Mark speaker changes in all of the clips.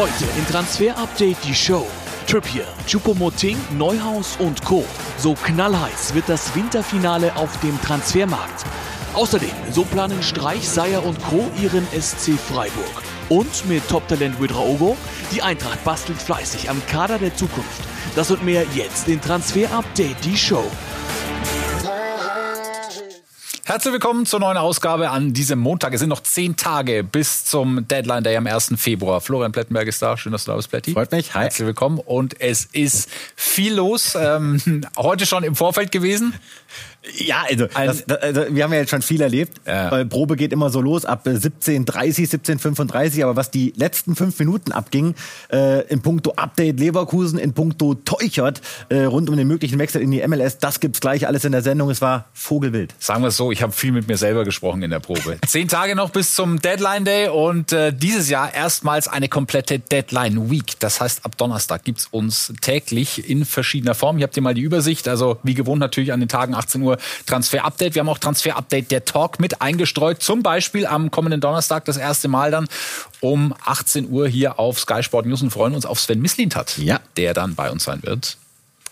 Speaker 1: Heute in Transfer Update die Show. Trippier, Choupo-Moting, Neuhaus und Co. So knallheiß wird das Winterfinale auf dem Transfermarkt. Außerdem, so planen Streich, Seier und Co. ihren SC Freiburg. Und mit Top-Talent Widraogo, die Eintracht bastelt fleißig am Kader der Zukunft. Das und mehr jetzt in Transfer Update, die Show.
Speaker 2: Herzlich willkommen zur neuen Ausgabe an diesem Montag. Es sind noch zehn Tage bis zum Deadline Day am 1. Februar. Florian Plettenberg ist da. Schön, dass du da bist, Pletti.
Speaker 3: Freut mich.
Speaker 2: Hi. Herzlich willkommen. Und es ist viel los. Ähm, heute schon im Vorfeld gewesen.
Speaker 3: Ja, also, das, also, wir haben ja jetzt schon viel erlebt. Ja. Probe geht immer so los ab 17.30, 17.35, aber was die letzten fünf Minuten abging, äh, in puncto Update Leverkusen, in puncto Teuchert, äh, rund um den möglichen Wechsel in die MLS, das gibt's gleich alles in der Sendung. Es war Vogelwild.
Speaker 2: Sagen wir es so, ich habe viel mit mir selber gesprochen in der Probe. Zehn Tage noch bis zum Deadline Day und äh, dieses Jahr erstmals eine komplette Deadline Week. Das heißt, ab Donnerstag gibt's uns täglich in verschiedener Form. Hier habt ihr mal die Übersicht, also wie gewohnt natürlich an den Tagen 18 Uhr nur Transfer Update. Wir haben auch Transfer Update der Talk mit eingestreut. Zum Beispiel am kommenden Donnerstag das erste Mal dann um 18 Uhr hier auf Sky Sport News und freuen uns auf Sven Mislintat, ja. der dann bei uns sein wird.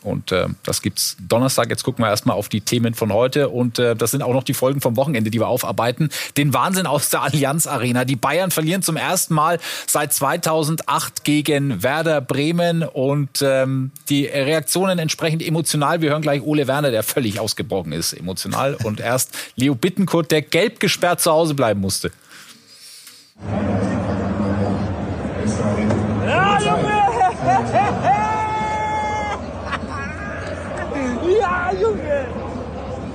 Speaker 2: Und äh, das gibt's Donnerstag. Jetzt gucken wir erstmal auf die Themen von heute. Und äh, das sind auch noch die Folgen vom Wochenende, die wir aufarbeiten. Den Wahnsinn aus der Allianz Arena. Die Bayern verlieren zum ersten Mal seit 2008 gegen Werder Bremen. Und ähm, die Reaktionen entsprechend emotional. Wir hören gleich Ole Werner, der völlig ausgebrochen ist, emotional. Und erst Leo Bittenkurt, der gelb gesperrt zu Hause bleiben musste.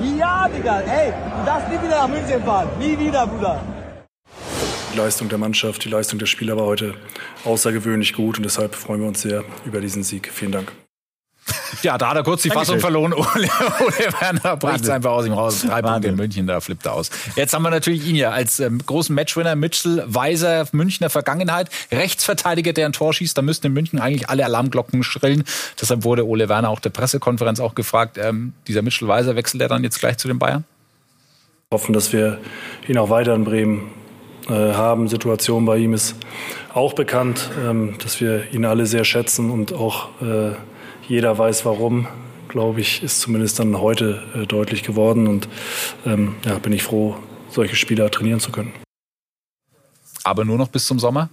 Speaker 2: Ja,
Speaker 4: Digga! Ey, du darfst nie wieder nach München fahren. Nie wieder, Bruder.
Speaker 5: Die Leistung der Mannschaft, die Leistung der Spieler war heute außergewöhnlich gut und deshalb freuen wir uns sehr über diesen Sieg. Vielen Dank.
Speaker 2: Ja, da hat er kurz die Fassung verloren. Ole, Ole Werner bricht einfach aus ihm raus. Drei Punkte in München, da flippt er aus. Jetzt haben wir natürlich ihn ja als ähm, großen Matchwinner, Mitchell, Weiser, Münchner Vergangenheit, Rechtsverteidiger, der ein Tor schießt. Da müssten in München eigentlich alle Alarmglocken schrillen. Deshalb wurde Ole Werner auch der Pressekonferenz auch gefragt, ähm, dieser Mitchell Weiser wechselt er dann jetzt gleich zu den Bayern?
Speaker 5: Hoffen, dass wir ihn auch weiter in Bremen äh, haben. Situation bei ihm ist auch bekannt, ähm, dass wir ihn alle sehr schätzen und auch äh, jeder weiß warum, glaube ich, ist zumindest dann heute äh, deutlich geworden. Und ähm, ja, bin ich froh, solche Spieler trainieren zu können.
Speaker 2: Aber nur noch bis zum Sommer?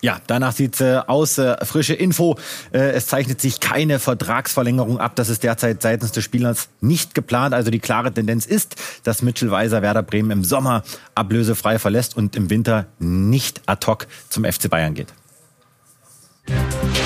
Speaker 3: Ja, danach sieht äh, aus. Äh, frische Info. Äh, es zeichnet sich keine Vertragsverlängerung ab. Das ist derzeit seitens des Spielers nicht geplant. Also die klare Tendenz ist, dass Mitchell Weiser Werder Bremen im Sommer ablösefrei verlässt und im Winter nicht ad hoc zum FC Bayern geht.
Speaker 6: Ja,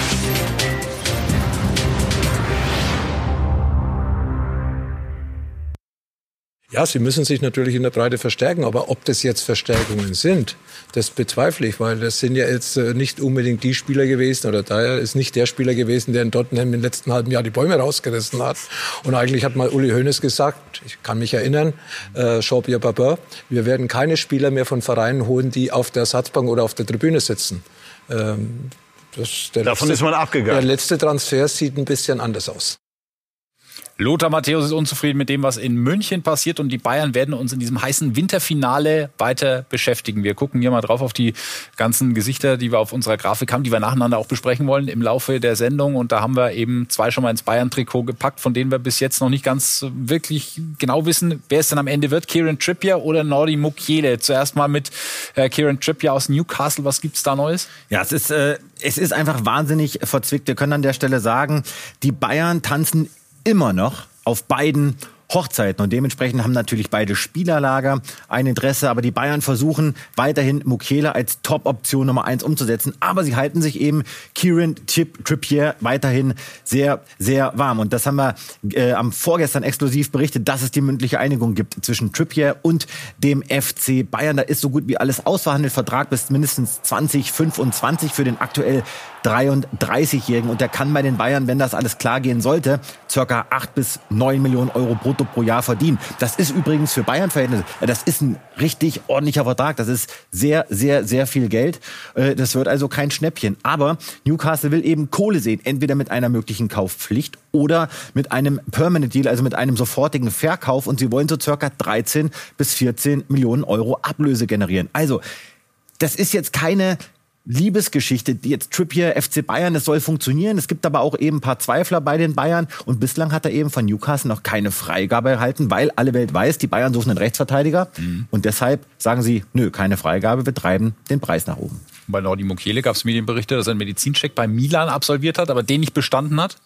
Speaker 6: sie müssen sich natürlich in der Breite verstärken, aber ob das jetzt Verstärkungen sind, das bezweifle ich, weil das sind ja jetzt äh, nicht unbedingt die Spieler gewesen oder daher ist nicht der Spieler gewesen, der in Tottenham im letzten halben Jahr die Bäume rausgerissen hat. Und eigentlich hat mal Uli Hoeneß gesagt, ich kann mich erinnern, äh, Jean-Pierre Babin, wir werden keine Spieler mehr von Vereinen holen, die auf der Ersatzbank oder auf der Tribüne sitzen. Ähm,
Speaker 7: das, Davon letzte, ist man abgegangen.
Speaker 6: Der letzte Transfer sieht ein bisschen anders aus.
Speaker 2: Lothar Matthäus ist unzufrieden mit dem, was in München passiert und die Bayern werden uns in diesem heißen Winterfinale weiter beschäftigen. Wir gucken hier mal drauf auf die ganzen Gesichter, die wir auf unserer Grafik haben, die wir nacheinander auch besprechen wollen im Laufe der Sendung. Und da haben wir eben zwei schon mal ins Bayern-Trikot gepackt, von denen wir bis jetzt noch nicht ganz wirklich genau wissen, wer es denn am Ende wird. Kieran Trippier oder Nordi Mukiele. Zuerst mal mit äh, Kieran Trippier aus Newcastle. Was gibt's da Neues?
Speaker 3: Ja, es ist, äh, es ist einfach wahnsinnig verzwickt. Wir können an der Stelle sagen, die Bayern tanzen immer noch auf beiden Hochzeiten. Und dementsprechend haben natürlich beide Spielerlager ein Interesse. Aber die Bayern versuchen weiterhin Mukiele als Top-Option Nummer eins umzusetzen. Aber sie halten sich eben Kieran Trippier weiterhin sehr, sehr warm. Und das haben wir äh, am vorgestern exklusiv berichtet, dass es die mündliche Einigung gibt zwischen Trippier und dem FC Bayern. Da ist so gut wie alles ausverhandelt. Vertrag bis mindestens 2025 für den aktuell 33-Jährigen. Und der kann bei den Bayern, wenn das alles klar gehen sollte, circa 8 bis 9 Millionen Euro brutto pro Jahr verdienen. Das ist übrigens für Bayern-Verhältnisse, das ist ein richtig ordentlicher Vertrag. Das ist sehr, sehr, sehr viel Geld. Äh, das wird also kein Schnäppchen. Aber Newcastle will eben Kohle sehen. Entweder mit einer möglichen Kaufpflicht oder mit einem Permanent Deal, also mit einem sofortigen Verkauf. Und sie wollen so circa 13 bis 14 Millionen Euro Ablöse generieren. Also, das ist jetzt keine Liebesgeschichte, die jetzt Trippier, FC Bayern, es soll funktionieren. Es gibt aber auch eben ein paar Zweifler bei den Bayern und bislang hat er eben von Newcastle noch keine Freigabe erhalten, weil alle Welt weiß, die Bayern suchen einen Rechtsverteidiger mhm. und deshalb sagen sie, nö, keine Freigabe, wir treiben den Preis nach oben.
Speaker 2: Bei Nordi Mukiele gab es Medienberichte, dass er einen Medizincheck bei Milan absolviert hat, aber den nicht bestanden hat.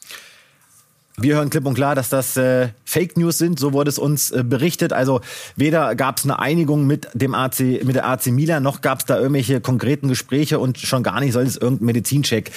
Speaker 3: Wir hören klipp und klar, dass das äh, Fake News sind, so wurde es uns äh, berichtet. Also weder gab es eine Einigung mit dem AC, mit der AC Milan, noch gab es da irgendwelche konkreten Gespräche und schon gar nicht soll es irgendeinen Medizincheck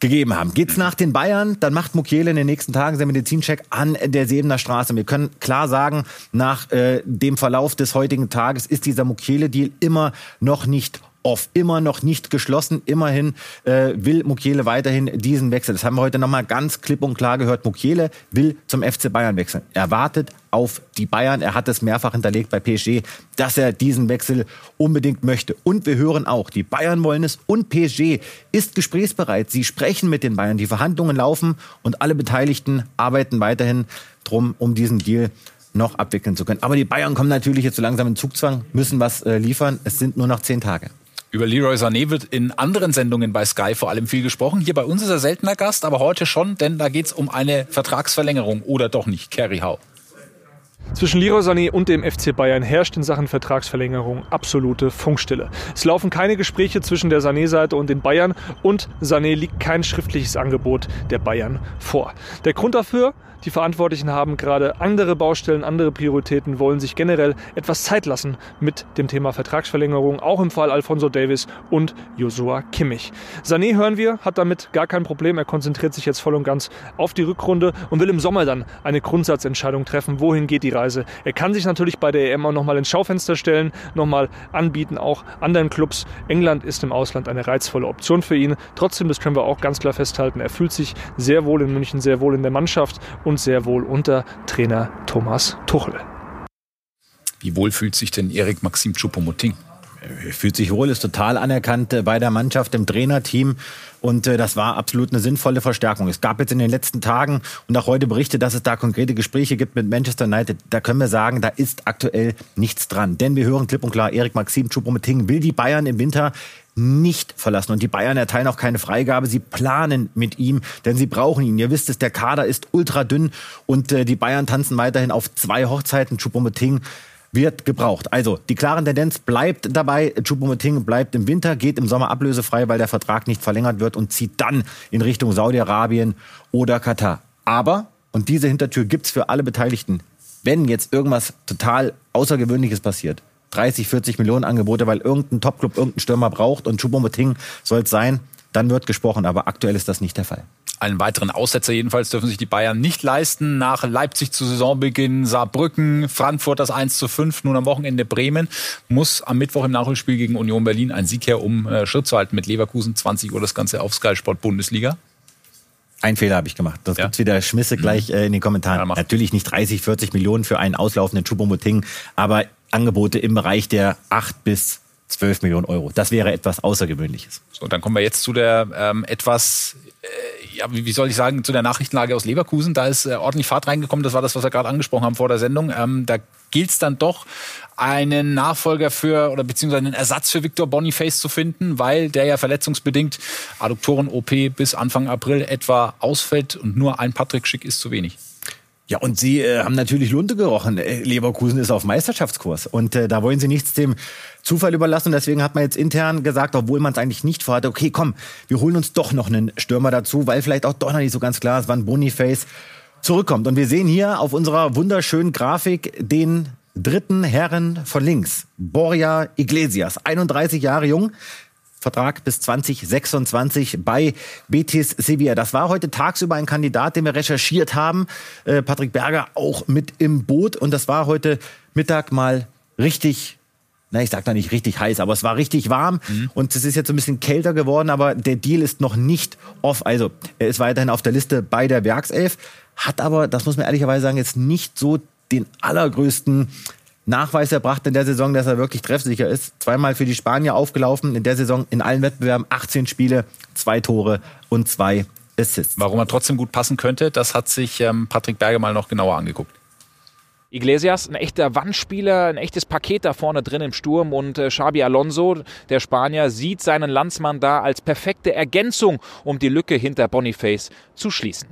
Speaker 3: gegeben haben. Geht's nach den Bayern, dann macht Mukiele in den nächsten Tagen seinen Medizincheck an der Sebener Straße. Wir können klar sagen, nach äh, dem Verlauf des heutigen Tages ist dieser Mukiele-Deal immer noch nicht off, immer noch nicht geschlossen. Immerhin äh, will Mukiele weiterhin diesen Wechsel. Das haben wir heute nochmal ganz klipp und klar gehört. Mukiele will zum FC Bayern wechseln. Er wartet auf die Bayern. Er hat es mehrfach hinterlegt bei PSG, dass er diesen Wechsel unbedingt möchte. Und wir hören auch, die Bayern wollen es und PSG ist gesprächsbereit. Sie sprechen mit den Bayern. Die Verhandlungen laufen und alle Beteiligten arbeiten weiterhin drum, um diesen Deal noch abwickeln zu können. Aber die Bayern kommen natürlich jetzt so langsam in Zugzwang, müssen was äh, liefern. Es sind nur noch zehn Tage.
Speaker 2: Über Leroy Sané wird in anderen Sendungen bei Sky vor allem viel gesprochen. Hier bei uns ist er seltener Gast, aber heute schon, denn da geht es um eine Vertragsverlängerung oder doch nicht. Kerry Hau.
Speaker 8: Zwischen Leroy Sané und dem FC Bayern herrscht in Sachen Vertragsverlängerung absolute Funkstille. Es laufen keine Gespräche zwischen der Sané-Seite und den Bayern und Sané liegt kein schriftliches Angebot der Bayern vor. Der Grund dafür, die Verantwortlichen haben gerade andere Baustellen, andere Prioritäten, wollen sich generell etwas Zeit lassen mit dem Thema Vertragsverlängerung, auch im Fall Alfonso Davis und Joshua Kimmich. Sané hören wir, hat damit gar kein Problem. Er konzentriert sich jetzt voll und ganz auf die Rückrunde und will im Sommer dann eine Grundsatzentscheidung treffen, wohin geht die Reise. Er kann sich natürlich bei der EM auch nochmal ins Schaufenster stellen, nochmal anbieten, auch anderen Clubs. England ist im Ausland eine reizvolle Option für ihn. Trotzdem, das können wir auch ganz klar festhalten, er fühlt sich sehr wohl in München, sehr wohl in der Mannschaft und und sehr wohl unter Trainer Thomas Tuchel.
Speaker 2: Wie wohl fühlt sich denn Erik Maxim Choupo-Moting?
Speaker 3: Fühlt sich wohl, ist total anerkannt äh, bei der Mannschaft, im Trainerteam. Und äh, das war absolut eine sinnvolle Verstärkung. Es gab jetzt in den letzten Tagen und auch heute Berichte, dass es da konkrete Gespräche gibt mit Manchester United. Da können wir sagen, da ist aktuell nichts dran. Denn wir hören klipp und klar, Erik Maxim Choupo-Moting will die Bayern im Winter nicht verlassen. Und die Bayern erteilen auch keine Freigabe. Sie planen mit ihm, denn sie brauchen ihn. Ihr wisst es, der Kader ist ultra dünn und äh, die Bayern tanzen weiterhin auf zwei Hochzeiten. Choupo-Moting wird gebraucht. Also die klare Tendenz bleibt dabei. Choupo-Moting bleibt im Winter, geht im Sommer ablösefrei, weil der Vertrag nicht verlängert wird und zieht dann in Richtung Saudi-Arabien oder Katar. Aber, und diese Hintertür gibt's für alle Beteiligten, wenn jetzt irgendwas total Außergewöhnliches passiert, 30, 40 Millionen Angebote, weil irgendein Topclub irgendeinen Stürmer braucht und Choupo-Moting soll es sein, dann wird gesprochen. Aber aktuell ist das nicht der Fall.
Speaker 2: Einen weiteren Aussetzer jedenfalls dürfen sich die Bayern nicht leisten. Nach Leipzig zu Saisonbeginn Saarbrücken, Frankfurt das 1 zu 5, nun am Wochenende Bremen. Muss am Mittwoch im Nachholspiel gegen Union Berlin ein Sieg her, um äh, Schritt zu halten mit Leverkusen. 20 Uhr das Ganze auf Sky Sport Bundesliga.
Speaker 3: Ein Fehler habe ich gemacht. Das ja. gibt's wieder Schmisse gleich mhm. äh, in den Kommentaren. Ja, Natürlich nicht 30, 40 Millionen für einen auslaufenden Choupo-Moting, aber Angebote im Bereich der 8 bis 12 Millionen Euro. Das wäre etwas Außergewöhnliches.
Speaker 2: So, dann kommen wir jetzt zu der ähm, etwas, äh, ja, wie, wie, soll ich sagen, zu der Nachrichtenlage aus Leverkusen. Da ist äh, ordentlich Fahrt reingekommen. Das war das, was wir gerade angesprochen haben vor der Sendung. Ähm, da gilt es dann doch, einen Nachfolger für oder beziehungsweise einen Ersatz für Victor Boniface zu finden, weil der ja verletzungsbedingt Adduktoren-OP bis Anfang April etwa ausfällt und nur ein Patrick Schick ist zu wenig.
Speaker 3: Ja, und sie äh, haben natürlich Lunte gerochen. Äh, Leverkusen ist auf Meisterschaftskurs und äh, da wollen sie nichts dem Zufall überlassen. Und deswegen hat man jetzt intern gesagt, obwohl man es eigentlich nicht vorhatte, okay, komm, wir holen uns doch noch einen Stürmer dazu, weil vielleicht auch doch noch nicht so ganz klar ist, wann Boniface zurückkommt. Und wir sehen hier auf unserer wunderschönen Grafik den dritten Herren von links. Borja Iglesias, 31 Jahre jung, Vertrag bis 2026 bei Betis Sevilla. Das war heute tagsüber ein Kandidat, den wir recherchiert haben. Äh, Patrick Berger auch mit im Boot. Und das war heute Mittag mal richtig na, ich sag da nicht richtig heiß, aber es war richtig warm mhm. und es ist jetzt ein bisschen kälter geworden, aber der Deal ist noch nicht off. Also er ist weiterhin auf der Liste bei der Werkself, hat aber, das muss man ehrlicherweise sagen, jetzt nicht so den allergrößten Nachweis erbracht in der Saison, dass er wirklich treffsicher ist. Zweimal für die Spanier aufgelaufen, in der Saison in allen Wettbewerben 18 Spiele, zwei Tore und zwei Assists.
Speaker 2: Warum er trotzdem gut passen könnte, das hat sich ähm, Patrick Berger mal noch genauer angeguckt.
Speaker 9: Iglesias, ein echter Wandspieler, ein echtes Paket da vorne drin im Sturm und äh, Xabi Alonso, der Spanier, sieht seinen Landsmann da als perfekte Ergänzung, um die Lücke hinter Boniface zu schließen.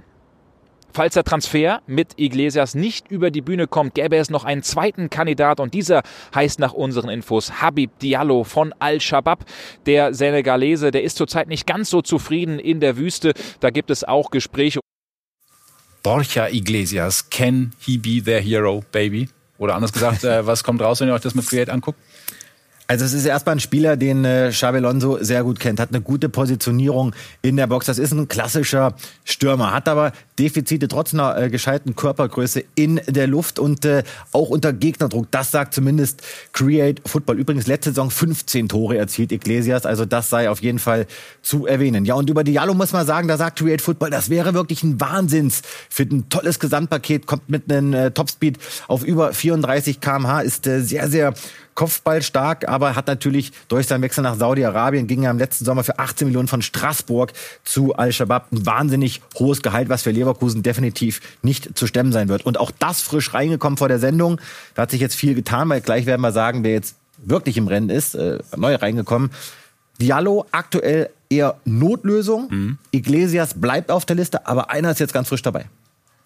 Speaker 9: Falls der Transfer mit Iglesias nicht über die Bühne kommt, gäbe es noch einen zweiten Kandidat und dieser heißt nach unseren Infos Habib Diallo von Al-Shabaab. Der Senegalese, der ist zurzeit nicht ganz so zufrieden in der Wüste. Da gibt es auch Gespräche.
Speaker 2: Borja Iglesias, can he be their hero, baby? Oder anders gesagt, äh, was kommt raus, wenn ihr euch das mit Create anguckt?
Speaker 3: Also es ist erstmal ein Spieler, den äh, Xabi Alonso sehr gut kennt, hat eine gute Positionierung in der Box. Das ist ein klassischer Stürmer, hat aber Defizite trotz einer äh, gescheiten Körpergröße in der Luft und äh, auch unter Gegnerdruck. Das sagt zumindest Create Football. Übrigens letzte Saison 15 Tore erzielt Iglesias, also das sei auf jeden Fall zu erwähnen. Ja, und über Diallo muss man sagen, da sagt Create Football, das wäre wirklich ein Wahnsinns für ein tolles Gesamtpaket, kommt mit einem äh, Topspeed auf über 34 kmh, ist äh, sehr, sehr Kopfball stark, aber hat natürlich durch seinen Wechsel nach Saudi-Arabien ging er im letzten Sommer für 18 Millionen von Straßburg zu Al-Shabaab. Ein wahnsinnig hohes Gehalt, was für Leverkusen definitiv nicht zu stemmen sein wird. Und auch das frisch reingekommen vor der Sendung. Da hat sich jetzt viel getan, weil gleich werden wir sagen, wer jetzt wirklich im Rennen ist, äh, neu reingekommen. Diallo aktuell eher Notlösung. Mhm. Iglesias bleibt auf der Liste, aber einer ist jetzt ganz frisch dabei.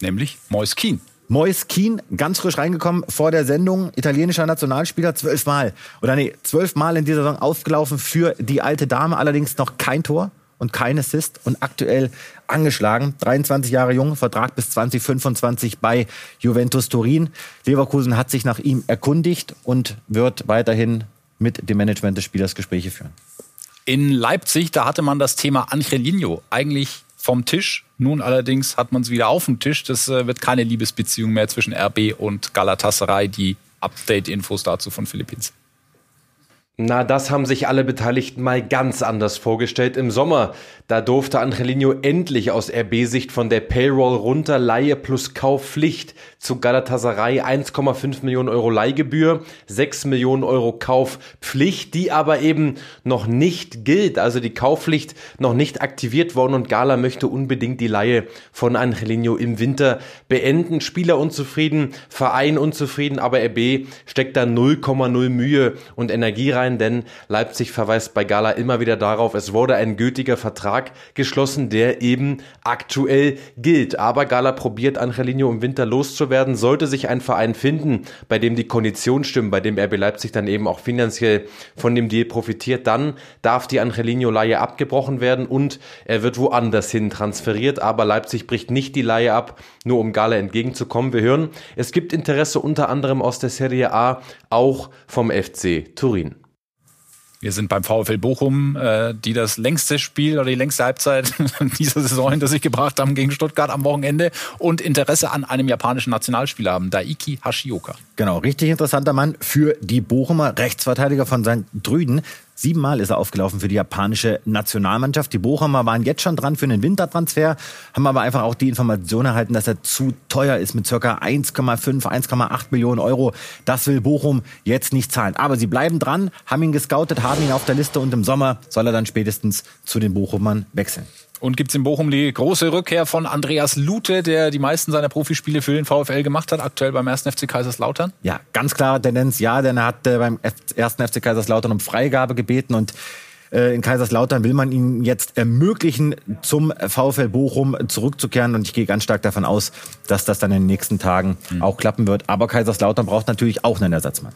Speaker 2: Nämlich Mois Keen.
Speaker 3: Mois Keen, ganz frisch reingekommen vor der Sendung, italienischer Nationalspieler, zwölfmal. Oder nee, zwölfmal in dieser Saison aufgelaufen für die alte Dame, allerdings noch kein Tor und kein Assist und aktuell angeschlagen. 23 Jahre jung, Vertrag bis 2025 bei Juventus Turin. Leverkusen hat sich nach ihm erkundigt und wird weiterhin mit dem Management des Spielers Gespräche führen.
Speaker 2: In Leipzig, da hatte man das Thema Angelino eigentlich vom Tisch. Nun allerdings hat man es wieder auf dem Tisch. Das äh, wird keine Liebesbeziehung mehr zwischen RB und Galatasaray. Die Update-Infos dazu von Philippins.
Speaker 10: Na, das haben sich alle Beteiligten mal ganz anders vorgestellt. Im Sommer, da durfte Angelino endlich aus RB-Sicht von der Payroll runter, Leihe plus Kaufpflicht zu Galatasaray 1,5 Millionen Euro Leihgebühr, 6 Millionen Euro Kaufpflicht, die aber eben noch nicht gilt, also die Kaufpflicht noch nicht aktiviert worden und Gala möchte unbedingt die Leihe von Angelino im Winter beenden. Spieler unzufrieden, Verein unzufrieden, aber RB steckt da 0,0 Mühe und Energie rein sein, denn Leipzig verweist bei Gala immer wieder darauf, es wurde ein gültiger Vertrag geschlossen, der eben aktuell gilt. Aber Gala probiert Angelino im Winter loszuwerden. Sollte sich ein Verein finden, bei dem die Konditionen stimmen, bei dem RB Leipzig dann eben auch finanziell von dem Deal profitiert, dann darf die Angelino-Leihe abgebrochen werden und er wird woanders hin transferiert. Aber Leipzig bricht nicht die Leihe ab, nur um Gala entgegenzukommen. Wir hören, es gibt Interesse unter anderem aus der Serie A, auch vom FC Turin.
Speaker 2: Wir sind beim VfL Bochum, äh, die das längste Spiel oder die längste Halbzeit dieser Saison hinter sich gebracht haben gegen Stuttgart am Wochenende und Interesse an einem japanischen Nationalspieler haben, Daiki Hashioka.
Speaker 3: Genau, richtig interessanter Mann für die Bochumer, Rechtsverteidiger von St. Drüden. Siebenmal ist er aufgelaufen für die japanische Nationalmannschaft. Die Bochumer waren jetzt schon dran für einen Wintertransfer, haben aber einfach auch die Information erhalten, dass er zu teuer ist mit circa 1,5, 1,8 Millionen Euro. Das will Bochum jetzt nicht zahlen. Aber sie bleiben dran, haben ihn gescoutet, haben ihn auf der Liste und im Sommer soll er dann spätestens zu den Bochumern wechseln.
Speaker 2: Und gibt es in Bochum die große Rückkehr von Andreas Lute, der die meisten seiner Profispiele für den VfL gemacht hat, aktuell beim 1. FC Kaiserslautern?
Speaker 3: Ja, ganz klare Tendenz, ja, denn er hat äh, beim 1. FC Kaiserslautern um Freigabe gebeten und äh, in Kaiserslautern will man ihm jetzt ermöglichen, zum VfL Bochum zurückzukehren. Und ich gehe ganz stark davon aus, dass das dann in den nächsten Tagen mhm. auch klappen wird. Aber Kaiserslautern braucht natürlich auch einen Ersatzmann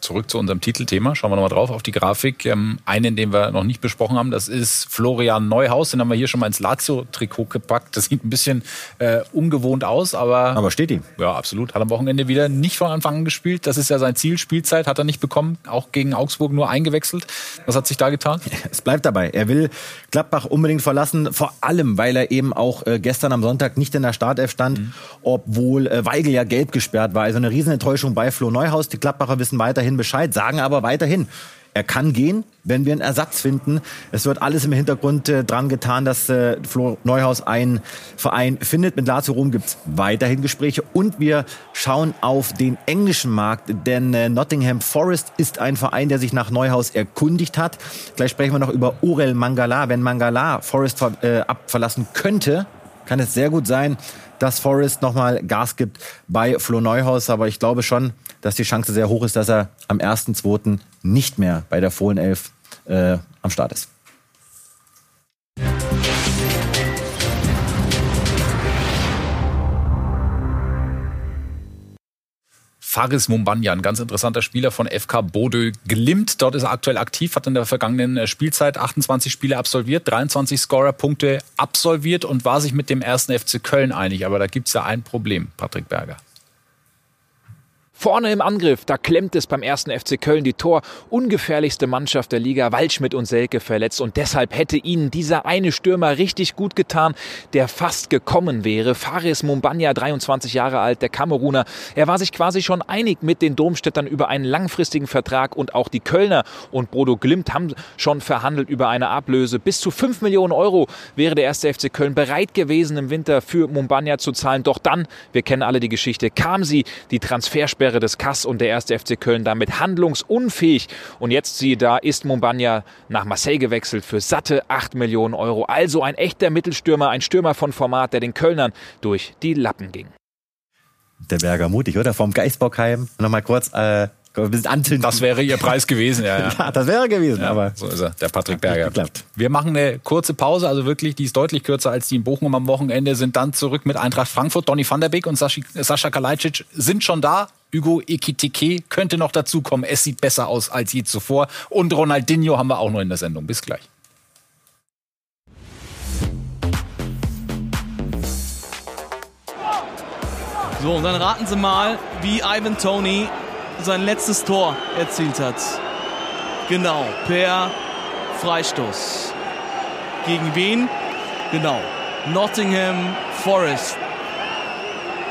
Speaker 2: zurück zu unserem Titelthema. Schauen wir nochmal drauf auf die Grafik. Ähm, einen, den wir noch nicht besprochen haben, das ist Florian Neuhaus. Den haben wir hier schon mal ins Lazio-Trikot gepackt. Das sieht ein bisschen äh, ungewohnt aus, aber.
Speaker 3: Aber steht ihm.
Speaker 2: Ja, absolut. Hat am Wochenende wieder nicht von Anfang an gespielt. Das ist ja sein Ziel. Spielzeit hat er nicht bekommen. Auch gegen Augsburg nur eingewechselt. Was hat sich da getan?
Speaker 3: Es bleibt dabei. Er will Gladbach unbedingt verlassen. Vor allem, weil er eben auch äh, gestern am Sonntag nicht in der Startelf stand, mhm. obwohl äh, Weigel ja gelb gesperrt war. Also eine Riesenenttäuschung bei Flo Neuhaus. Die Gladbacher wissen weiterhin Bescheid, sagen aber weiterhin, er kann gehen, wenn wir einen Ersatz finden. Es wird alles im Hintergrund äh, dran getan, dass äh, Flo Neuhaus einen Verein findet. Mit Lazio Rom gibt's weiterhin Gespräche und wir schauen auf den englischen Markt, denn äh, Nottingham Forest ist ein Verein, der sich nach Neuhaus erkundigt hat. Gleich sprechen wir noch über Urel Mangala. Wenn Mangala Forest ver äh, abverlassen könnte, kann es sehr gut sein, dass Forrest nochmal Gas gibt bei Flo Neuhaus. Aber ich glaube schon, dass die Chance sehr hoch ist, dass er am 1.2. nicht mehr bei der Fohlenelf äh, am Start ist.
Speaker 2: Faris Mumbanyan, ein ganz interessanter Spieler von FK Bodø Glimt. Dort ist er aktuell aktiv, hat in der vergangenen äh, Spielzeit 28 Spiele absolviert, 23 Scorer-Punkte absolviert und war sich mit dem ersten FC Köln einig. Aber da gibt es ja ein Problem, Patrick Berger.
Speaker 9: Vorne im Angriff, da klemmt es beim ersten FC Köln die Tor. Ungefährlichste Mannschaft der Liga, Waldschmidt und Selke verletzt. Und deshalb hätte ihnen dieser eine Stürmer richtig gut getan, der fast gekommen wäre. Faris Mumbanya, 23 Jahre alt, der Kameruner. Er war sich quasi schon einig mit den Domstädtern über einen langfristigen Vertrag und auch die Kölner und Bodo Glimt haben schon verhandelt über eine Ablöse. Bis zu 5 Millionen Euro wäre der erste FC Köln bereit gewesen, im Winter für Mumbanya zu zahlen. Doch dann, wir kennen alle die Geschichte, kam sie, die Transfersperre Karriere des Kass und der erste FC Köln damit handlungsunfähig. Und jetzt siehe da, ist Mumbanya nach Marseille gewechselt für satte 8 Millionen Euro. Also ein echter Mittelstürmer, ein Stürmer von Format, der den Kölnern durch die Lappen ging.
Speaker 3: Der Berger mutig, oder? Vom Geisbockheim. Nochmal kurz äh,
Speaker 2: das wäre ihr Preis gewesen, ja. Ja,
Speaker 3: ja das wäre gewesen,
Speaker 2: ja,
Speaker 3: aber.
Speaker 2: So ist er, der Patrick Berger. Wir machen eine kurze Pause, also wirklich, die ist deutlich kürzer als die in Bochum am Wochenende, sind dann zurück mit Eintracht Frankfurt. Donny van der Beek und Sascha Kalajdzic sind schon da. Hugo Ekitike könnte noch dazukommen. Es sieht besser aus als je zuvor. Und Ronaldinho haben wir auch noch in der Sendung. Bis gleich.
Speaker 11: So, und dann raten Sie mal, wie Ivan Tony sein letztes Tor erzielt hat. Genau, per Freistoß. Gegen wen? Genau, Nottingham Forest.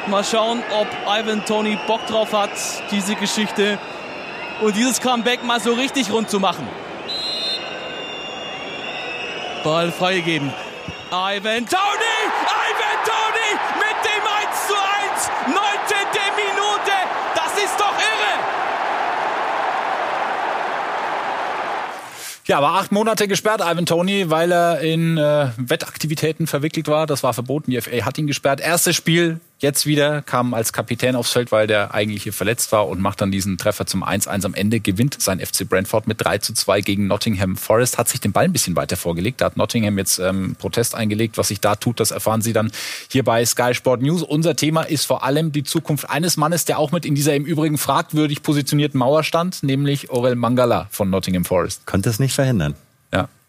Speaker 11: Mal schauen, ob Ivan Tony Bock drauf hat, diese Geschichte und dieses Comeback mal so richtig rund zu machen. Ball freigegeben. Ivan Tony! Ivan Tony mit dem 1 zu 1! 19. Minute! Das ist doch irre!
Speaker 2: Ja, aber acht Monate gesperrt, Ivan Tony, weil er in äh, Wettaktivitäten verwickelt war. Das war verboten. Die FA hat ihn gesperrt. Erstes Spiel Jetzt wieder kam als Kapitän aufs Feld, weil der eigentlich hier verletzt war und macht dann diesen Treffer zum 1-1 am Ende, gewinnt sein FC Brentford mit 3 zu 2 gegen Nottingham Forest, hat sich den Ball ein bisschen weiter vorgelegt. Da hat Nottingham jetzt ähm, Protest eingelegt. Was sich da tut, das erfahren Sie dann hier bei Sky Sport News. Unser Thema ist vor allem die Zukunft eines Mannes, der auch mit in dieser im Übrigen fragwürdig positionierten Mauer stand, nämlich Orel Mangala von Nottingham Forest.
Speaker 3: Konnte es nicht verhindern.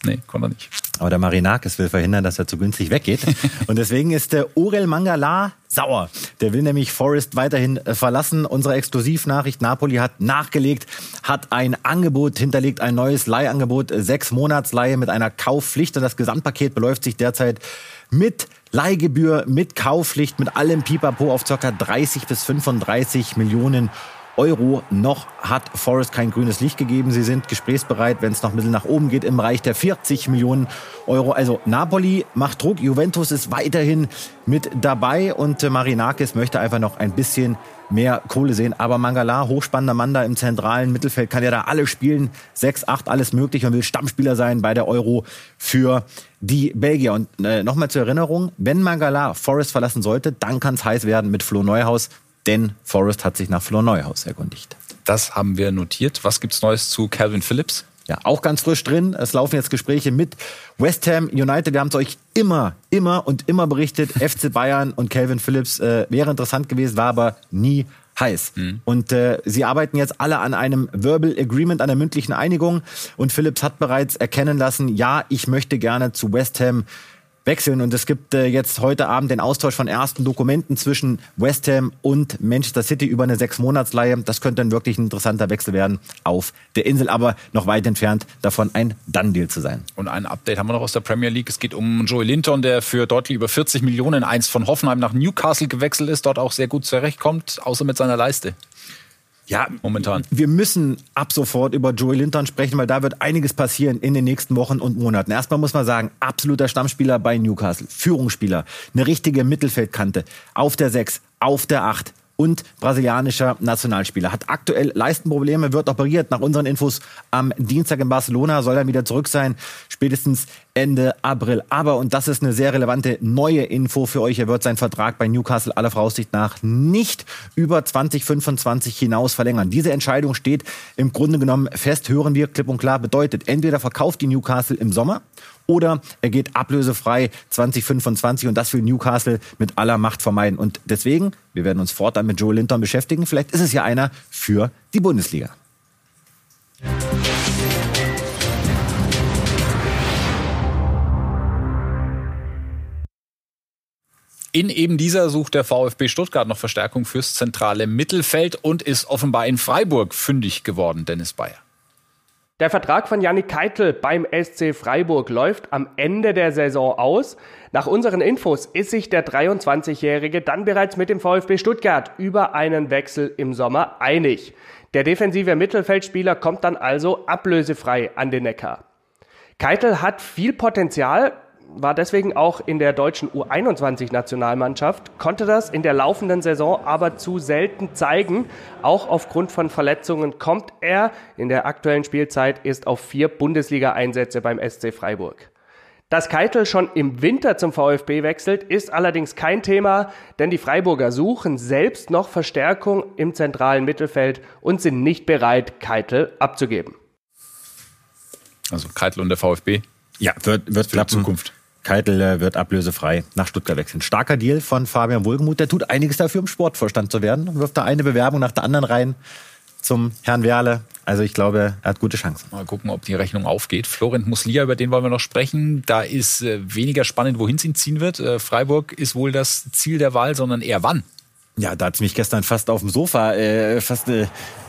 Speaker 2: Nee, konnte er nicht.
Speaker 3: Aber der Marinakis will verhindern, dass er zu günstig weggeht. Und deswegen ist der Orel Mangala sauer. Der will nämlich Forest weiterhin äh, verlassen. Unsere Exklusivnachricht Napoli hat nachgelegt, hat ein Angebot hinterlegt, ein neues Leihangebot, sechs Monatsleihe mit einer Kaufpflicht. Und das Gesamtpaket beläuft sich derzeit mit Leihgebühr, mit Kaufpflicht, mit allem Pipapo auf ca. 30 bis 35 Millionen Euro. Euro. Noch hat Forest kein grünes Licht gegeben. Sie sind gesprächsbereit, wenn es noch ein bisschen nach oben geht, im Bereich der 40 Millionen Euro. Also Napoli macht Druck, Juventus ist weiterhin mit dabei und äh, Marinakis möchte einfach noch ein bisschen mehr Kohle sehen. Aber Mangala, hochspannender Mann da im zentralen Mittelfeld, kann ja da alle spielen. 6, 8, alles möglich und will Stammspieler sein bei der Euro für die Belgier. Und äh, nochmal zur Erinnerung, wenn Mangala Forest verlassen sollte, dann kann es heiß werden mit Flo Neuhaus denn Forrest hat sich nach Flo Neuhaus erkundigt.
Speaker 2: Das haben wir notiert. Was gibt's Neues zu Calvin Phillips?
Speaker 3: Ja, auch ganz frisch drin. Es laufen jetzt Gespräche mit West Ham United. Wir haben es euch immer, immer und immer berichtet. FC Bayern und Calvin Phillips äh, wäre interessant gewesen, war aber nie heiß. Mhm. Und äh, sie arbeiten jetzt alle an einem Verbal Agreement, einer mündlichen Einigung. Und Phillips hat bereits erkennen lassen, ja, ich möchte gerne zu West Ham wechseln. Und es gibt äh, jetzt heute Abend den Austausch von ersten Dokumenten zwischen West Ham und Manchester City über eine Sechs-Monats-Leihe. Das könnte dann wirklich ein interessanter Wechsel werden auf der Insel, aber noch weit entfernt davon ein Done-Deal zu sein.
Speaker 2: Und ein Update haben wir noch aus der Premier League. Es geht um Joey Linton, der für deutlich über 40 Millionen eins von Hoffenheim nach Newcastle gewechselt ist, dort auch sehr gut zurechtkommt, außer mit seiner Leiste.
Speaker 3: Ja, momentan. Wir müssen ab sofort über Joey Linton sprechen, weil da wird einiges passieren in den nächsten Wochen und Monaten. Erstmal muss man sagen, absoluter Stammspieler bei Newcastle, Führungsspieler, eine richtige Mittelfeldkante, auf der 6, auf der 8 und brasilianischer Nationalspieler. Hat aktuell Leistenprobleme, wird operiert. Nach unseren Infos am Dienstag in Barcelona soll er wieder zurück sein. Spätestens Ende April. Aber, und das ist eine sehr relevante neue Info für euch, er wird seinen Vertrag bei Newcastle aller Voraussicht nach nicht über 2025 hinaus verlängern. Diese Entscheidung steht im Grunde genommen fest, hören wir klipp und klar, bedeutet, entweder verkauft die Newcastle im Sommer oder er geht ablösefrei 2025 und das will Newcastle mit aller Macht vermeiden. Und deswegen, wir werden uns fortan mit Joe Linton beschäftigen. Vielleicht ist es ja einer für die Bundesliga.
Speaker 2: In eben dieser sucht der VfB Stuttgart noch Verstärkung fürs zentrale Mittelfeld und ist offenbar in Freiburg fündig geworden, Dennis Bayer.
Speaker 12: Der Vertrag von Yannick Keitel beim SC Freiburg läuft am Ende der Saison aus. Nach unseren Infos ist sich der 23-Jährige dann bereits mit dem VfB Stuttgart über einen Wechsel im Sommer einig. Der defensive Mittelfeldspieler kommt dann also ablösefrei an den Neckar. Keitel hat viel Potenzial, war deswegen auch in der deutschen U21-Nationalmannschaft, konnte das in der laufenden Saison aber zu selten zeigen. Auch aufgrund von Verletzungen kommt er in der aktuellen Spielzeit ist auf vier Bundesliga-Einsätze beim SC Freiburg. Dass Keitel schon im Winter zum VfB wechselt, ist allerdings kein Thema, denn die Freiburger suchen selbst noch Verstärkung im zentralen Mittelfeld und sind nicht bereit, Keitel abzugeben.
Speaker 2: Also Keitel und der VfB?
Speaker 3: Ja, wird, wird klappen.
Speaker 2: Zukunft.
Speaker 3: Keitel äh, wird ablösefrei nach Stuttgart wechseln. Starker Deal von Fabian Wohlgemuth. Der tut einiges dafür, um Sportvorstand zu werden. Wirft da eine Bewerbung nach der anderen rein zum Herrn Werle. Also ich glaube, er hat gute Chancen.
Speaker 2: Mal gucken, ob die Rechnung aufgeht. Florent Muslia, über den wollen wir noch sprechen. Da ist äh, weniger spannend, wohin es ihn ziehen wird. Äh, Freiburg ist wohl das Ziel der Wahl, sondern eher wann.
Speaker 3: Ja, da hat's mich gestern fast auf dem Sofa äh, fast äh,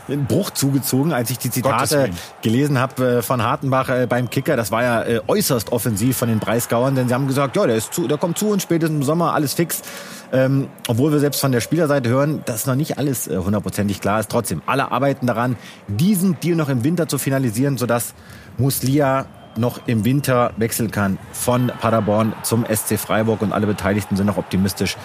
Speaker 3: einen Bruch zugezogen, als ich die Zitate gelesen habe äh, von Hartenbach äh, beim Kicker. Das war ja äh, äußerst offensiv von den Breisgauern, denn sie haben gesagt, ja, der ist zu, der kommt zu uns spätestens im Sommer, alles fix. Ähm, obwohl wir selbst von der Spielerseite hören, dass noch nicht alles äh, hundertprozentig klar ist. Trotzdem, alle arbeiten daran, diesen Deal noch im Winter zu finalisieren, sodass Muslia noch im Winter wechseln kann von Paderborn zum SC Freiburg und alle Beteiligten sind noch optimistisch,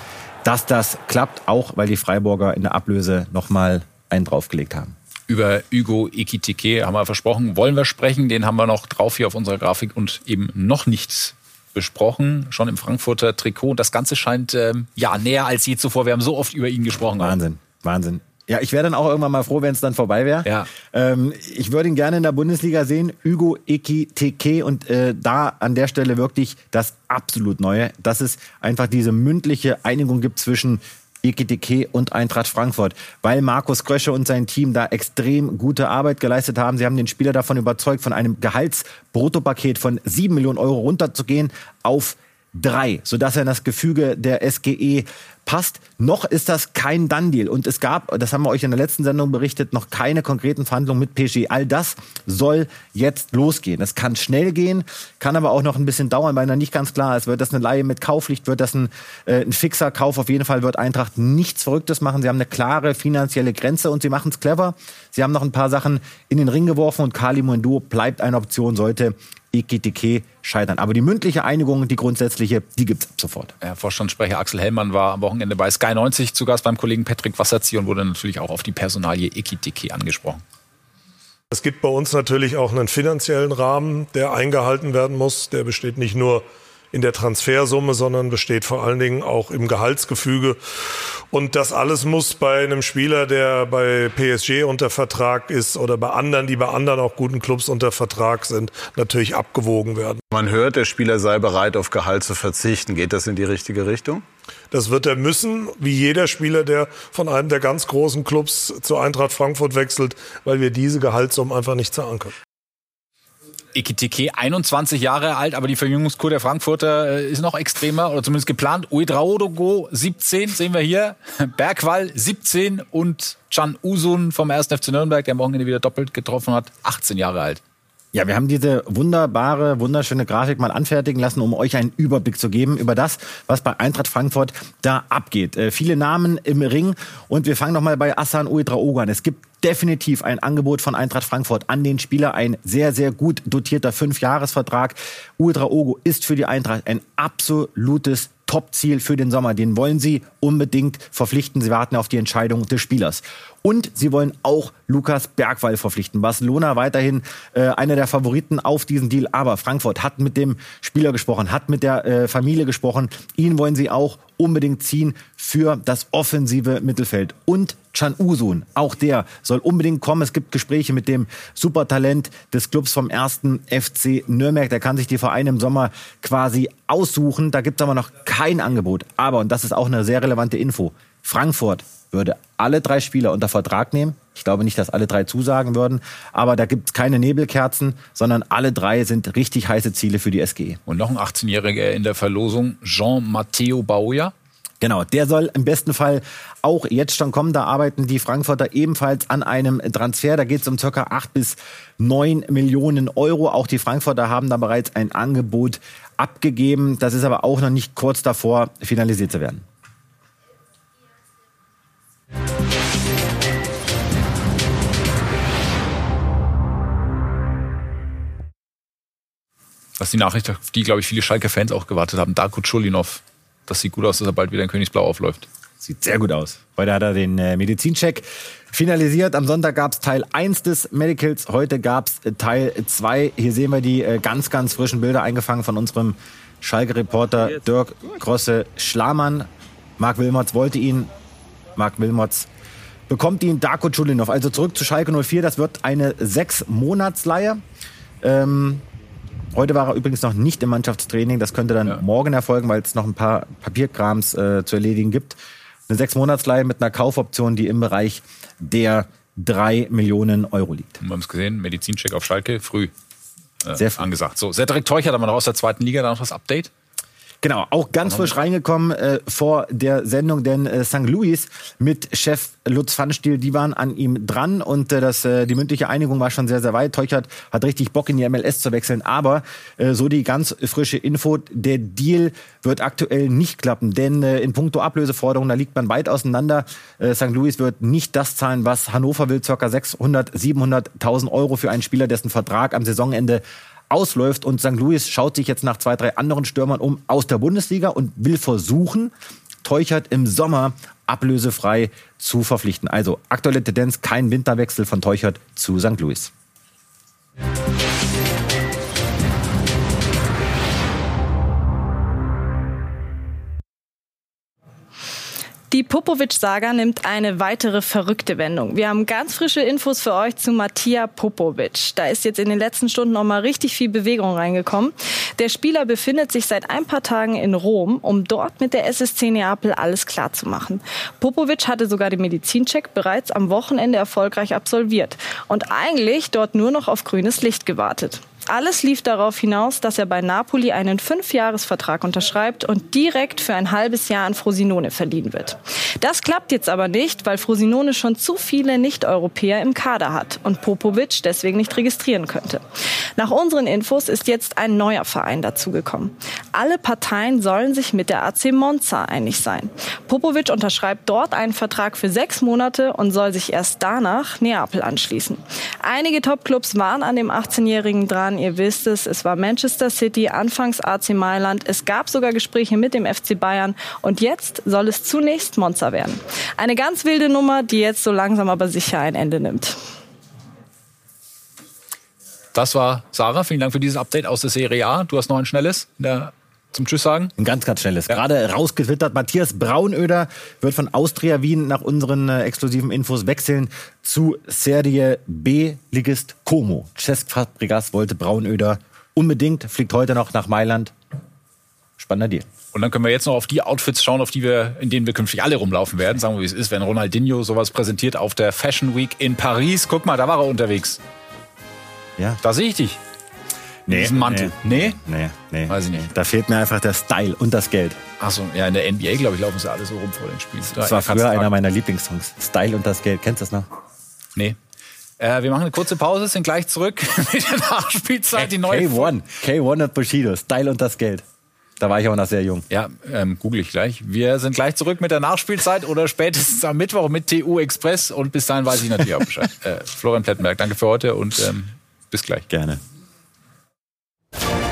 Speaker 3: dass das klappt, auch weil die Freiburger in der Ablöse nochmal einen draufgelegt haben.
Speaker 2: Über Hugo Ekitike haben wir versprochen, wollen wir sprechen. Den haben wir noch drauf hier auf unserer Grafik und eben noch nichts besprochen, schon im Frankfurter Trikot. Das Ganze scheint ähm, ja näher als je zuvor. Wir haben so oft über ihn gesprochen.
Speaker 3: Wahnsinn, Wahnsinn. Ja, ich wäre dann auch irgendwann mal froh, wenn es dann vorbei wäre.
Speaker 2: Ja.
Speaker 3: Ähm, ich würde ihn gerne in der Bundesliga sehen, Hugo Ekiteke und äh, da an der Stelle wirklich das absolut Neue, dass es einfach diese mündliche Einigung gibt zwischen Ekitike und Eintracht Frankfurt, weil Markus Krösche und sein Team da extrem gute Arbeit geleistet haben. Sie haben den Spieler davon überzeugt, von einem Gehaltsbruttopaket von sieben Millionen Euro runterzugehen auf drei, sodass er in das Gefüge der SGE passt. Noch ist das kein Done-Deal. Und es gab, das haben wir euch in der letzten Sendung berichtet, noch keine konkreten Verhandlungen mit PSG. All das soll jetzt losgehen. Es kann schnell gehen, kann aber auch noch ein bisschen dauern, weil noch nicht ganz klar ist, wird das eine Laie mit Kaufpflicht, wird das ein, äh, ein fixer Kauf. Auf jeden Fall wird Eintracht nichts Verrücktes machen. Sie haben eine klare finanzielle Grenze und sie machen es clever. Sie haben noch ein paar Sachen in den Ring geworfen und Kali Mundo bleibt eine Option, sollte Ikitike scheitern. Aber die mündliche Einigung, die grundsätzliche, die gibt es ab sofort.
Speaker 2: Ja, Vorstandssprecher Axel Hellmann war am Wochenende bei Sky 90 zu Gast beim Kollegen Patrick Wasserzieher und wurde natürlich auch auf die Personalie Ikitike angesprochen.
Speaker 13: Es gibt bei uns natürlich auch einen finanziellen Rahmen, der eingehalten werden muss. Der besteht nicht nur in der Transfersumme, sondern besteht vor allen Dingen auch im Gehaltsgefüge. Und das alles muss bei einem Spieler, der bei PSG unter Vertrag ist oder bei anderen, die bei anderen auch guten Clubs unter Vertrag sind, natürlich abgewogen werden.
Speaker 7: Man hört, der Spieler sei bereit, auf Gehalt zu verzichten. Geht das in die richtige Richtung?
Speaker 13: Das wird er müssen, wie jeder Spieler, der von einem der ganz großen Clubs zu Eintracht Frankfurt wechselt, weil wir diese Gehaltssummen einfach nicht zahlen können.
Speaker 2: Ekitike 21 Jahre alt, aber die Verjüngungskur der Frankfurter äh, ist noch extremer oder zumindest geplant. Uedraogo 17 sehen wir hier, Bergwall 17 und Can Usun vom 1. FC Nürnberg, der am Wochenende wieder doppelt getroffen hat, 18 Jahre alt.
Speaker 3: Ja, wir haben diese wunderbare, wunderschöne Grafik mal anfertigen lassen, um euch einen Überblick zu geben über das, was bei Eintracht Frankfurt da abgeht. Äh, viele Namen im Ring und wir fangen noch mal bei Assan Uedraogo an. Es gibt definitiv ein Angebot von Eintracht Frankfurt an den Spieler, ein sehr, sehr gut dotierter Fünfjahresvertrag. Uedraogo ist für die Eintracht ein absolutes Top-Ziel für den Sommer. Den wollen sie unbedingt verpflichten. Sie warten auf die Entscheidung des Spielers. Und sie wollen auch Lukas Bergwall verpflichten. Barcelona weiterhin äh, einer der Favoriten auf diesen Deal. Aber Frankfurt hat mit dem Spieler gesprochen, hat mit der äh, Familie gesprochen. Ihn wollen sie auch unbedingt ziehen für das offensive Mittelfeld. Und Can Usun, auch der soll unbedingt kommen. Es gibt Gespräche mit dem Supertalent des Clubs vom ersten FC Nürnberg. Der kann sich die Vereine im Sommer quasi aussuchen. Da gibt es aber noch kein Angebot. Aber, und das ist auch eine sehr relevante Info, Frankfurt würde alle drei Spieler unter Vertrag nehmen. Ich glaube nicht, dass alle drei zusagen würden, aber da gibt es keine Nebelkerzen, sondern alle drei sind richtig heiße Ziele für die SGE.
Speaker 2: Und noch ein 18-Jähriger in der Verlosung, Jean-Matteo Bauja.
Speaker 3: Genau, der soll im besten Fall auch jetzt schon kommen. Da arbeiten die Frankfurter ebenfalls an einem Transfer. Da geht es um circa 8 bis 9 Millionen Euro. Auch die Frankfurter haben da bereits ein Angebot abgegeben. Das ist aber auch noch nicht kurz davor, finalisiert zu werden.
Speaker 2: Das ist die Nachricht, auf die, glaube ich, viele Schalke-Fans auch gewartet haben. Darko Chulinov. Das sieht gut aus, dass er bald wieder in Königsblau aufläuft.
Speaker 3: Sieht sehr gut aus. Heute hat er den äh, Medizincheck finalisiert. Am Sonntag gab es Teil 1 des Medicals. Heute gab es äh, Teil 2. Hier sehen wir die äh, ganz, ganz frischen Bilder eingefangen von unserem Schalke-Reporter Dirk Grosse-Schlamann. Marc Wilmots wollte ihn. Marc Wilmots bekommt ihn. Darko Chulinov. Also zurück zu Schalke 04. Das wird eine Sechs-Monats-Leihe. Ähm, Heute war er übrigens noch nicht im Mannschaftstraining. Das könnte dann ja. morgen erfolgen, weil es noch ein paar Papierkrams äh, zu erledigen gibt. Eine Sechs-Monats-Leihe mit einer Kaufoption, die im Bereich der drei Millionen Euro liegt.
Speaker 2: Wir haben es gesehen, Medizincheck auf Schalke, früh, äh, Sehr früh. angesagt. So, Cedric Teuchert haben wir noch aus der zweiten Liga, da noch das Update?
Speaker 3: Genau, auch ganz frisch reingekommen äh, vor der Sendung, denn äh, St. Louis mit Chef Lutz Pfannstiel, die waren an ihm dran und äh, das, äh, die mündliche Einigung war schon sehr, sehr weit. Teuchert hat richtig Bock in die MLS zu wechseln, aber äh, so die ganz frische Info, der Deal wird aktuell nicht klappen, denn äh, in puncto Ablöseforderungen, da liegt man weit auseinander. Äh, St. Louis wird nicht das zahlen, was Hannover will, ca. 600, 700.000 Euro für einen Spieler, dessen Vertrag am Saisonende ausläuft. Und St. Louis schaut sich jetzt nach zwei, drei anderen Stürmern um aus der Bundesliga und will versuchen, Teuchert im Sommer ablösefrei zu verpflichten. Also aktuelle Tendenz, kein Winterwechsel von Teuchert zu St. Louis.
Speaker 14: Die Popovic-Saga nimmt eine weitere verrückte Wendung. Wir haben ganz frische Infos für euch zu Mattia Popovic. Da ist jetzt in den letzten Stunden noch mal richtig viel Bewegung reingekommen. Der Spieler befindet sich seit ein paar Tagen in Rom, um dort mit der SSC Neapel alles klar zu machen. Popovic hatte sogar den Medizincheck bereits am Wochenende erfolgreich absolviert und eigentlich dort nur noch auf grünes Licht gewartet. Alles lief darauf hinaus, dass er bei Napoli einen Fünfjahresvertrag unterschreibt und direkt für ein halbes Jahr an Frosinone verliehen wird. Das klappt jetzt aber nicht, weil Frosinone schon zu viele Nicht-Europäer im Kader hat und Popovic deswegen nicht registrieren könnte. Nach unseren Infos ist jetzt ein neuer Verein dazugekommen. Alle Parteien sollen sich mit der AC Monza einig sein. Popovic unterschreibt dort einen Vertrag für sechs Monate und soll sich erst danach Neapel anschließen. Einige Topclubs waren an dem 18-Jährigen dran, Ihr wisst es, es war Manchester City, anfangs AC Mailand. Es gab sogar Gespräche mit dem FC Bayern. Und jetzt soll es zunächst Monza werden. Eine ganz wilde Nummer, die jetzt so langsam aber sicher ein Ende nimmt.
Speaker 2: Das war Sarah. Vielen Dank für dieses Update aus der Serie A. Du hast noch ein schnelles in der zum Tschüss sagen?
Speaker 3: Ein ganz, ganz schnelles. Ja. Gerade rausgetwittert, Matthias Braunöder wird von Austria Wien nach unseren äh, exklusiven Infos wechseln zu Serie B-Ligist Como. Cesc Fabregas wollte Braunöder unbedingt, fliegt heute noch nach Mailand. Spannender Deal.
Speaker 2: Und dann können wir jetzt noch auf die Outfits schauen, auf die wir, in denen wir künftig alle rumlaufen werden. Sagen wir, wie es ist, wenn Ronaldinho sowas präsentiert auf der Fashion Week in Paris. Guck mal, da war er unterwegs.
Speaker 3: Ja.
Speaker 2: Da sehe ich dich.
Speaker 3: Nee,
Speaker 2: diesen Mantel.
Speaker 3: Nee? Nee, nee.
Speaker 2: Weiß ich nicht.
Speaker 3: Da fehlt mir einfach der Style und das Geld.
Speaker 2: Achso, ja, in der NBA, glaube ich, laufen sie alle so rum vor den Spielen.
Speaker 3: Das war früher einer meiner Lieblingssongs. Style und das Geld. Kennst du das noch?
Speaker 2: Nee. Äh, wir machen eine kurze Pause, sind gleich zurück mit der Nachspielzeit. Die neue
Speaker 3: K1. K1 und Bushido. Style und das Geld. Da war ich auch noch sehr jung.
Speaker 2: Ja, ähm, google ich gleich. Wir sind gleich zurück mit der Nachspielzeit oder spätestens am Mittwoch mit TU Express. Und bis dahin weiß ich natürlich auch Bescheid. äh, Florian Plettenberg, danke für heute und ähm, bis gleich.
Speaker 3: Gerne. you